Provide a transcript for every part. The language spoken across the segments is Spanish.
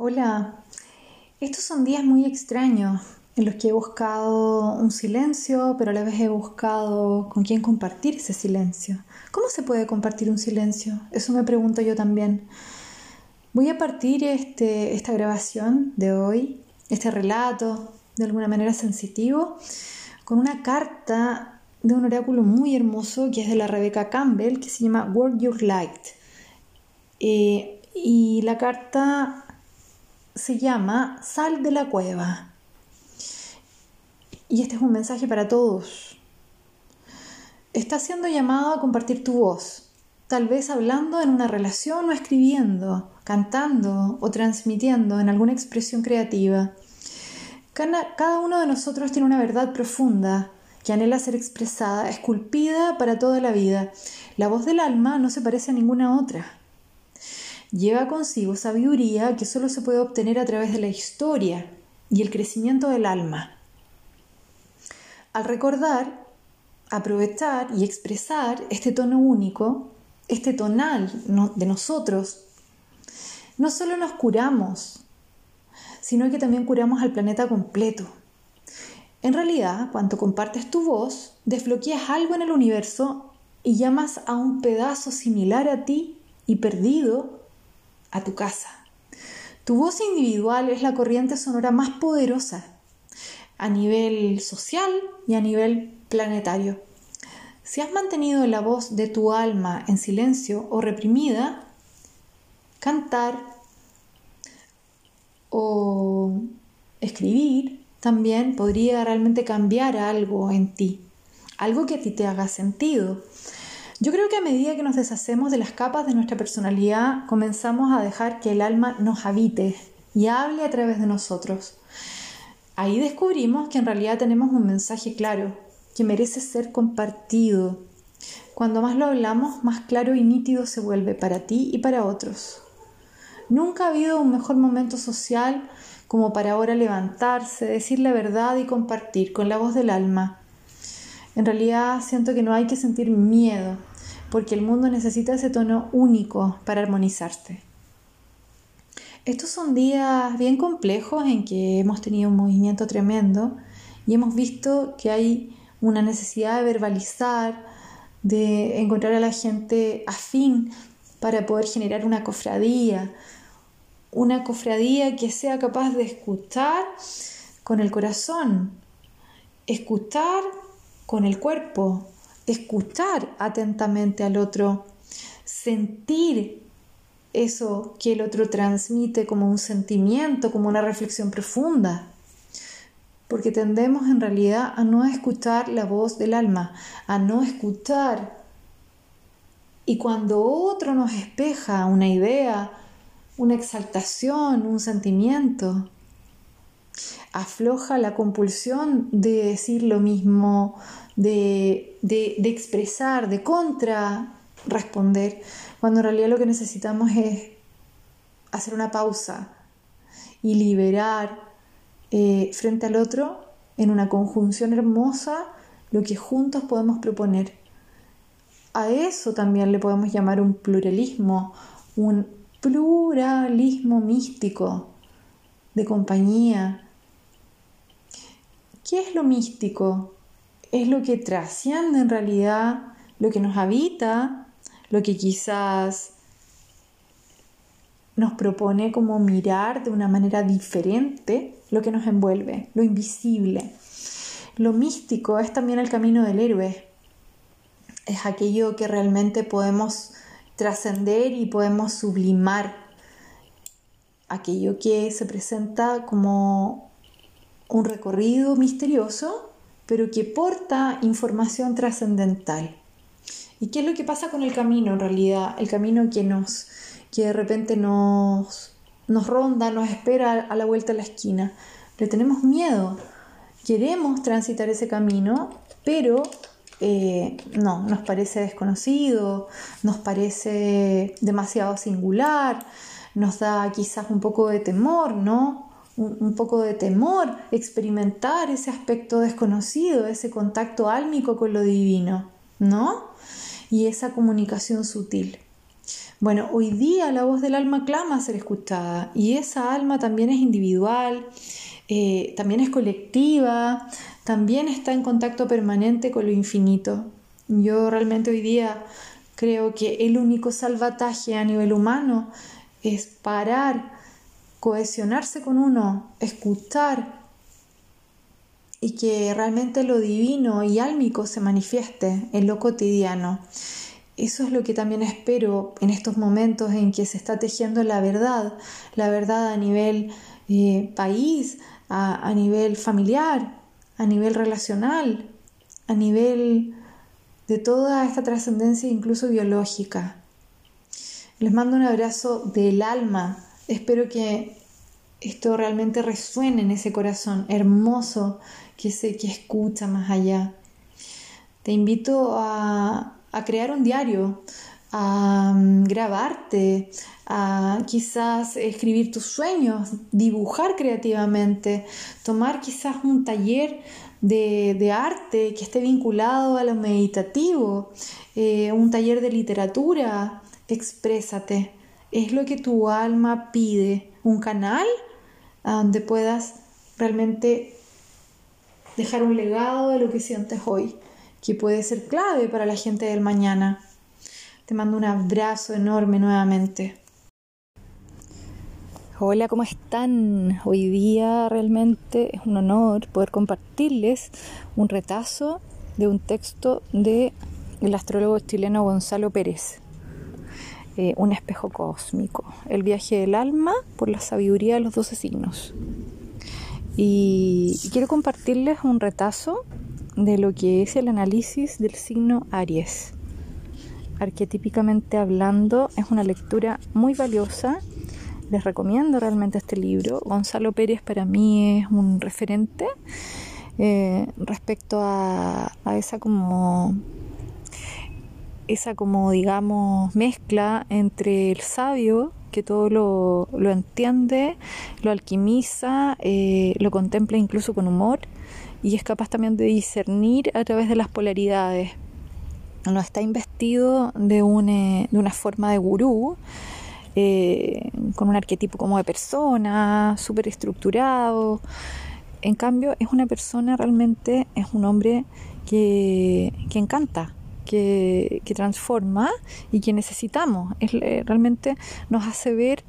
Hola, estos son días muy extraños en los que he buscado un silencio, pero a la vez he buscado con quién compartir ese silencio. ¿Cómo se puede compartir un silencio? Eso me pregunto yo también. Voy a partir este, esta grabación de hoy, este relato, de alguna manera sensitivo, con una carta de un oráculo muy hermoso que es de la Rebecca Campbell, que se llama World Your Light. Eh, y la carta se llama Sal de la cueva. Y este es un mensaje para todos. Estás siendo llamado a compartir tu voz, tal vez hablando en una relación o escribiendo, cantando o transmitiendo en alguna expresión creativa. Cada uno de nosotros tiene una verdad profunda que anhela ser expresada, esculpida para toda la vida. La voz del alma no se parece a ninguna otra. Lleva consigo sabiduría que solo se puede obtener a través de la historia y el crecimiento del alma. Al recordar, aprovechar y expresar este tono único, este tonal de nosotros, no solo nos curamos, sino que también curamos al planeta completo. En realidad, cuando compartes tu voz, desbloqueas algo en el universo y llamas a un pedazo similar a ti y perdido a tu casa. Tu voz individual es la corriente sonora más poderosa a nivel social y a nivel planetario. Si has mantenido la voz de tu alma en silencio o reprimida, cantar o escribir también podría realmente cambiar algo en ti, algo que a ti te haga sentido. Yo creo que a medida que nos deshacemos de las capas de nuestra personalidad, comenzamos a dejar que el alma nos habite y hable a través de nosotros. Ahí descubrimos que en realidad tenemos un mensaje claro, que merece ser compartido. Cuando más lo hablamos, más claro y nítido se vuelve para ti y para otros. Nunca ha habido un mejor momento social como para ahora levantarse, decir la verdad y compartir con la voz del alma. En realidad siento que no hay que sentir miedo, porque el mundo necesita ese tono único para armonizarse. Estos son días bien complejos en que hemos tenido un movimiento tremendo y hemos visto que hay una necesidad de verbalizar, de encontrar a la gente afín para poder generar una cofradía, una cofradía que sea capaz de escuchar con el corazón, escuchar con el cuerpo, escuchar atentamente al otro, sentir eso que el otro transmite como un sentimiento, como una reflexión profunda. Porque tendemos en realidad a no escuchar la voz del alma, a no escuchar. Y cuando otro nos espeja una idea, una exaltación, un sentimiento, afloja la compulsión de decir lo mismo, de, de, de expresar, de contra responder, cuando en realidad lo que necesitamos es hacer una pausa y liberar eh, frente al otro en una conjunción hermosa lo que juntos podemos proponer. A eso también le podemos llamar un pluralismo, un pluralismo místico de compañía. ¿Qué es lo místico? Es lo que trasciende en realidad, lo que nos habita lo que quizás nos propone como mirar de una manera diferente lo que nos envuelve, lo invisible. Lo místico es también el camino del héroe, es aquello que realmente podemos trascender y podemos sublimar, aquello que se presenta como un recorrido misterioso, pero que porta información trascendental. ¿Y qué es lo que pasa con el camino en realidad? El camino que nos, que de repente nos, nos ronda, nos espera a la vuelta de la esquina. Le tenemos miedo. Queremos transitar ese camino, pero eh, no, nos parece desconocido, nos parece demasiado singular, nos da quizás un poco de temor, ¿no? Un, poco de temor experimentar ese aspecto desconocido, ese contacto álmico con lo divino, ¿no? y esa comunicación sutil. Bueno, hoy día la voz del alma clama a ser escuchada y esa alma también es individual, eh, también es colectiva, también está en contacto permanente con lo infinito. Yo realmente hoy día creo que el único salvataje a nivel humano es parar, cohesionarse con uno, escuchar y que realmente lo divino y álmico se manifieste en lo cotidiano. Eso es lo que también espero en estos momentos en que se está tejiendo la verdad, la verdad a nivel eh, país, a, nivel familiar, a nivel relacional, a nivel de toda esta trascendencia incluso biológica. Les mando un abrazo del alma. Espero que esto realmente resuene en ese corazón hermoso que sé que escucha más allá. Te invito a, a crear un diario, a mm, grabarte, a quizás escribir tus sueños, dibujar creativamente, tomar quizás un taller de, arte que esté vinculado a lo meditativo, eh, un taller de literatura, exprésate. Es lo que tu alma pide, un canal a donde puedas realmente dejar un legado de lo que sientes hoy que puede ser clave para la gente del mañana. Te mando un abrazo enorme nuevamente. Hola, ¿cómo están? Hoy día realmente es un honor poder compartirles un retazo de un texto de el astrólogo chileno Gonzalo Pérez. Un espejo cósmico, el viaje del alma por la sabiduría de los doce signos. y quiero compartirles un retazo de lo que es el análisis del signo Aries. Arquetípicamente hablando, es una lectura muy valiosa. Les recomiendo realmente este libro. Gonzalo Pérez para mí es un referente eh, respecto a, esa como esa como digamos mezcla entre el sabio que todo lo, entiende, lo alquimiza, eh, lo contempla incluso con humor y es capaz también de discernir a través de las polaridades. No está investido de, un, de una forma de gurú, eh, con un arquetipo como de persona, súper estructurado. En cambio, es una persona realmente, es un hombre que, que encanta, que, transforma y que necesitamos. Es, eh, realmente nos hace ver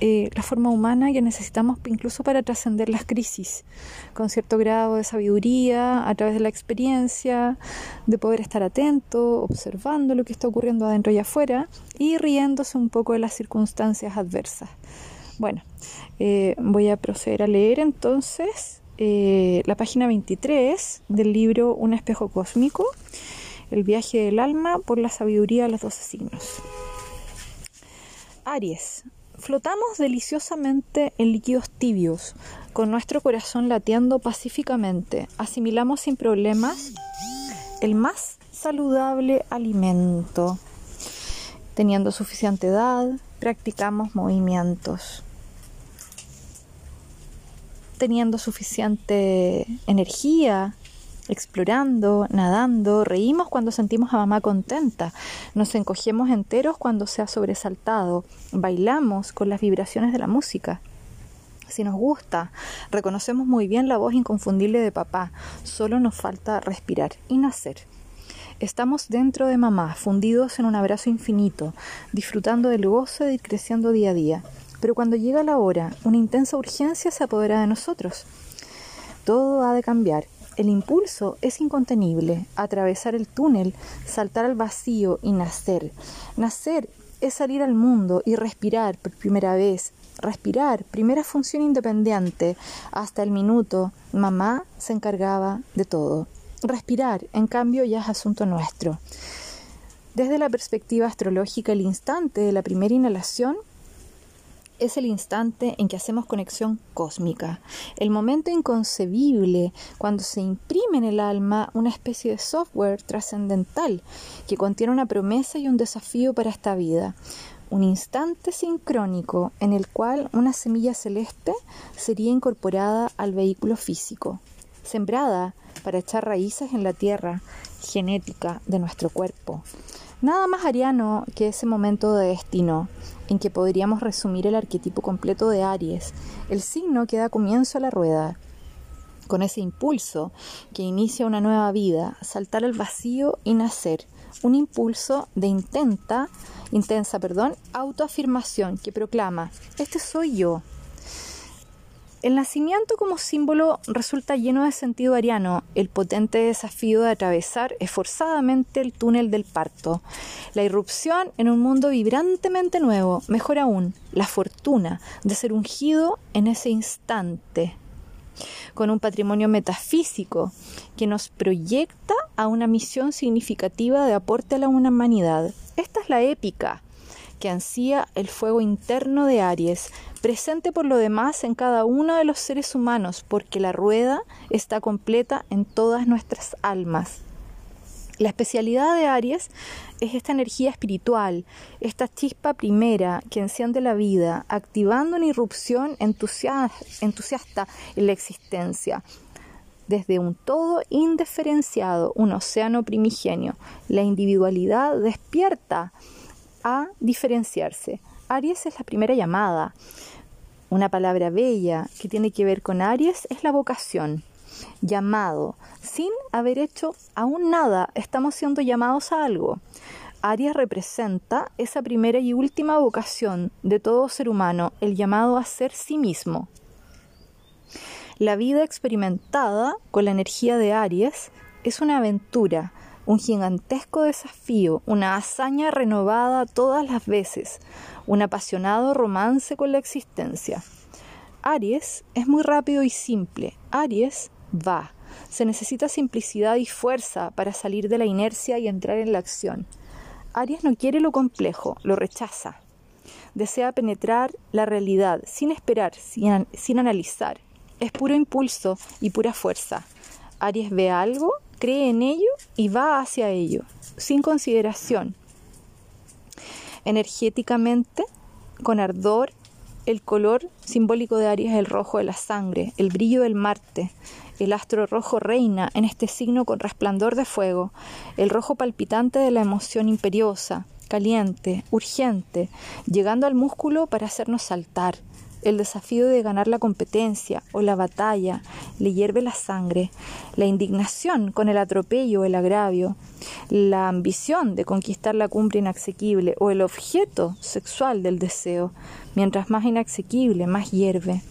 eh, la forma humana que necesitamos incluso para trascender las crisis, con cierto grado de sabiduría, a través de la experiencia, de poder estar atento, observando lo que está ocurriendo adentro y afuera y riéndose un poco de las circunstancias adversas. Bueno, eh, voy a proceder a leer entonces la página 23 del libro Un espejo cósmico, el viaje del alma por la sabiduría de los doce signos. Aries, Flotamos deliciosamente en líquidos tibios, con nuestro corazón latiendo pacíficamente. Asimilamos sin problemas el más saludable alimento. Teniendo suficiente edad, practicamos movimientos. Teniendo suficiente energía, explorando, nadando, reímos cuando sentimos a mamá contenta, nos encogemos enteros cuando se ha sobresaltado, bailamos con las vibraciones de la música. Si nos gusta, reconocemos muy bien la voz inconfundible de papá, solo nos falta respirar y nacer. Estamos dentro de mamá, fundidos en un abrazo infinito, disfrutando del gozo de ir creciendo día a día. Pero cuando llega la hora, una intensa urgencia se apodera de nosotros. Todo ha de cambiar el impulso es incontenible, atravesar el túnel, saltar al vacío y nacer. Nacer es salir al mundo y respirar por primera vez. Respirar, primera función independiente. Hasta el minuto, mamá se encargaba de todo. Respirar, en cambio, ya es asunto nuestro. Desde la perspectiva astrológica, el instante de la primera inhalación es el instante en que hacemos conexión cósmica, el momento inconcebible cuando se imprime en el alma una especie de software trascendental que contiene una promesa y un desafío para esta vida, un instante sincrónico en el cual una semilla celeste sería incorporada al vehículo físico, sembrada para echar raíces en la tierra genética de nuestro cuerpo. Nada más ariano que ese momento de destino en que podríamos resumir el arquetipo completo de Aries, el signo que da comienzo a la rueda, con ese impulso que inicia una nueva vida, saltar al vacío y nacer, un impulso de intenta, intensa, perdón, autoafirmación que proclama, este soy yo, el nacimiento como símbolo resulta lleno de sentido ariano, el potente desafío de atravesar esforzadamente el túnel del parto, la irrupción en un mundo vibrantemente nuevo, mejor aún, la fortuna de ser ungido en ese instante, con un patrimonio metafísico que nos proyecta a una misión significativa de aporte a la humanidad. Esta es la épica que ansía el fuego interno de Aries, presente por lo demás en cada uno de los seres humanos, porque la rueda está completa en todas nuestras almas. La especialidad de Aries es esta energía espiritual, esta chispa primera que enciende la vida, activando una irrupción entusiasta en la existencia, desde un todo indiferenciado, un océano primigenio. La individualidad despierta a diferenciarse. Aries es la primera llamada. Una palabra bella que tiene que ver con Aries es la vocación. Llamado. Sin haber hecho aún nada, estamos siendo llamados a algo. Aries representa esa primera y última vocación de todo ser humano, el llamado a ser sí mismo. La vida experimentada con la energía de Aries es una aventura, un gigantesco desafío, una hazaña renovada todas las veces, un apasionado romance con la existencia. Aries es muy rápido y simple. Aries va. Se necesita simplicidad y fuerza para salir de la inercia y entrar en la acción. Aries no quiere lo complejo, lo rechaza. Desea penetrar la realidad sin esperar, sin, sin analizar. Es puro impulso y pura fuerza. Aries ve algo, cree en ello y va hacia ello, sin consideración, energéticamente, con ardor. El color simbólico de Aries es el rojo de la sangre, el brillo del Marte. El astro rojo reina en este signo con resplandor de fuego, el rojo palpitante de la emoción imperiosa, caliente, urgente, llegando al músculo para hacernos saltar, el desafío de ganar la competencia o la batalla le hierve la sangre, la indignación con el atropello o el agravio, la ambición de conquistar la cumbre inasequible o el objeto sexual del deseo, mientras más inasequible, más hierve.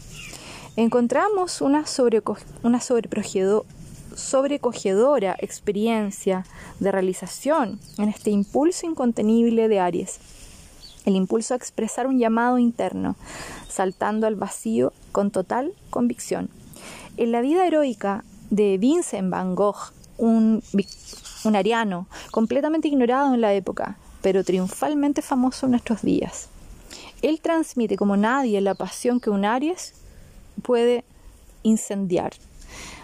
Encontramos una, una sobrecogedora experiencia de realización en este impulso incontenible de Aries el impulso a expresar un llamado interno, saltando al vacío con total convicción. En la vida heroica de Vincent van Gogh, un, un ariano completamente ignorado en la época, pero triunfalmente famoso en nuestros días. Él transmite como nadie la pasión que un Aries puede incendiar,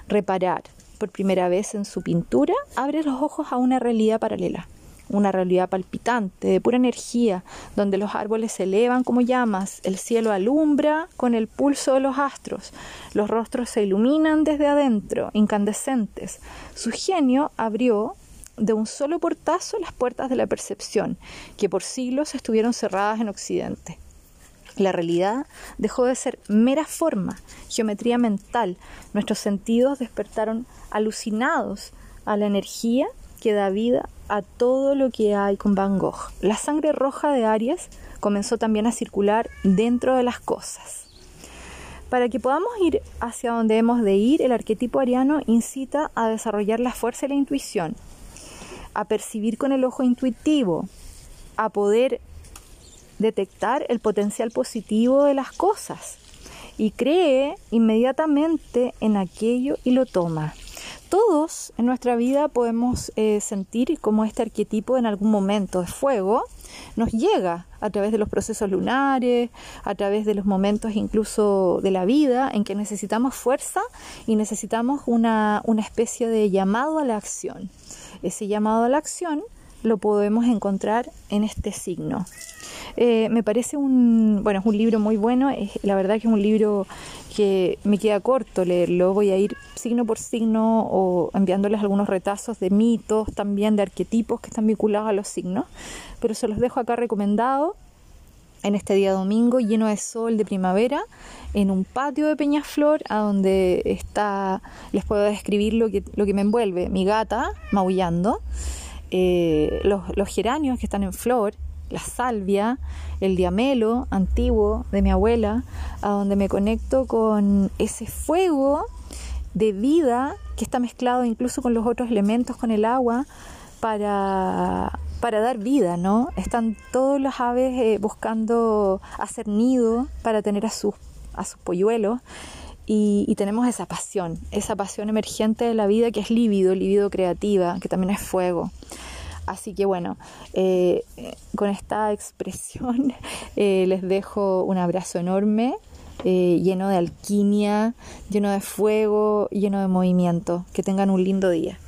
reparar. Por primera vez en su pintura, abre los ojos a una realidad paralela una realidad palpitante, de pura energía, donde los árboles se elevan como llamas, el cielo alumbra con el pulso de los astros, los rostros se iluminan desde adentro, incandescentes. Su genio abrió de un solo portazo las puertas de la percepción, que por siglos estuvieron cerradas en Occidente. La realidad dejó de ser mera forma, geometría mental. Nuestros sentidos despertaron alucinados a la energía que da vida a todo lo que hay con Van Gogh. La sangre roja de Aries comenzó también a circular dentro de las cosas. Para que podamos ir hacia donde hemos de ir, el arquetipo ariano incita a desarrollar la fuerza y la intuición, a percibir con el ojo intuitivo, a poder detectar el potencial positivo de las cosas y cree inmediatamente en aquello y lo toma. Todos en nuestra vida podemos eh, sentir como este arquetipo en algún momento de fuego nos llega a través de los procesos lunares, a través de los momentos incluso de la vida en que necesitamos fuerza y necesitamos una, una especie de llamado a la acción. Ese llamado a la acción lo podemos encontrar en este signo. Eh, me parece un, bueno, es un libro muy bueno, es, la verdad que es un libro que me queda corto leerlo, voy a ir signo por signo o enviándoles algunos retazos de mitos, también de arquetipos que están vinculados a los signos, pero se los dejo acá recomendado en este día domingo lleno de sol de primavera en un patio de Peñaflor a donde está les puedo describir lo que, lo que me envuelve mi gata maullando eh, los, geranios que están en flor la salvia, el diamelo antiguo de mi abuela, a donde me conecto con ese fuego de vida que está mezclado incluso con los otros elementos, con el agua, para, para dar vida, ¿no? Están todas las aves eh, buscando hacer nido para tener a sus, a sus polluelos. Y, y, tenemos esa pasión, esa pasión emergente de la vida que es lívido, lívido creativa, que también es fuego. Así que bueno, eh, con esta expresión eh, les dejo un abrazo enorme, eh, lleno de alquimia, lleno de fuego, lleno de movimiento. Que tengan un lindo día.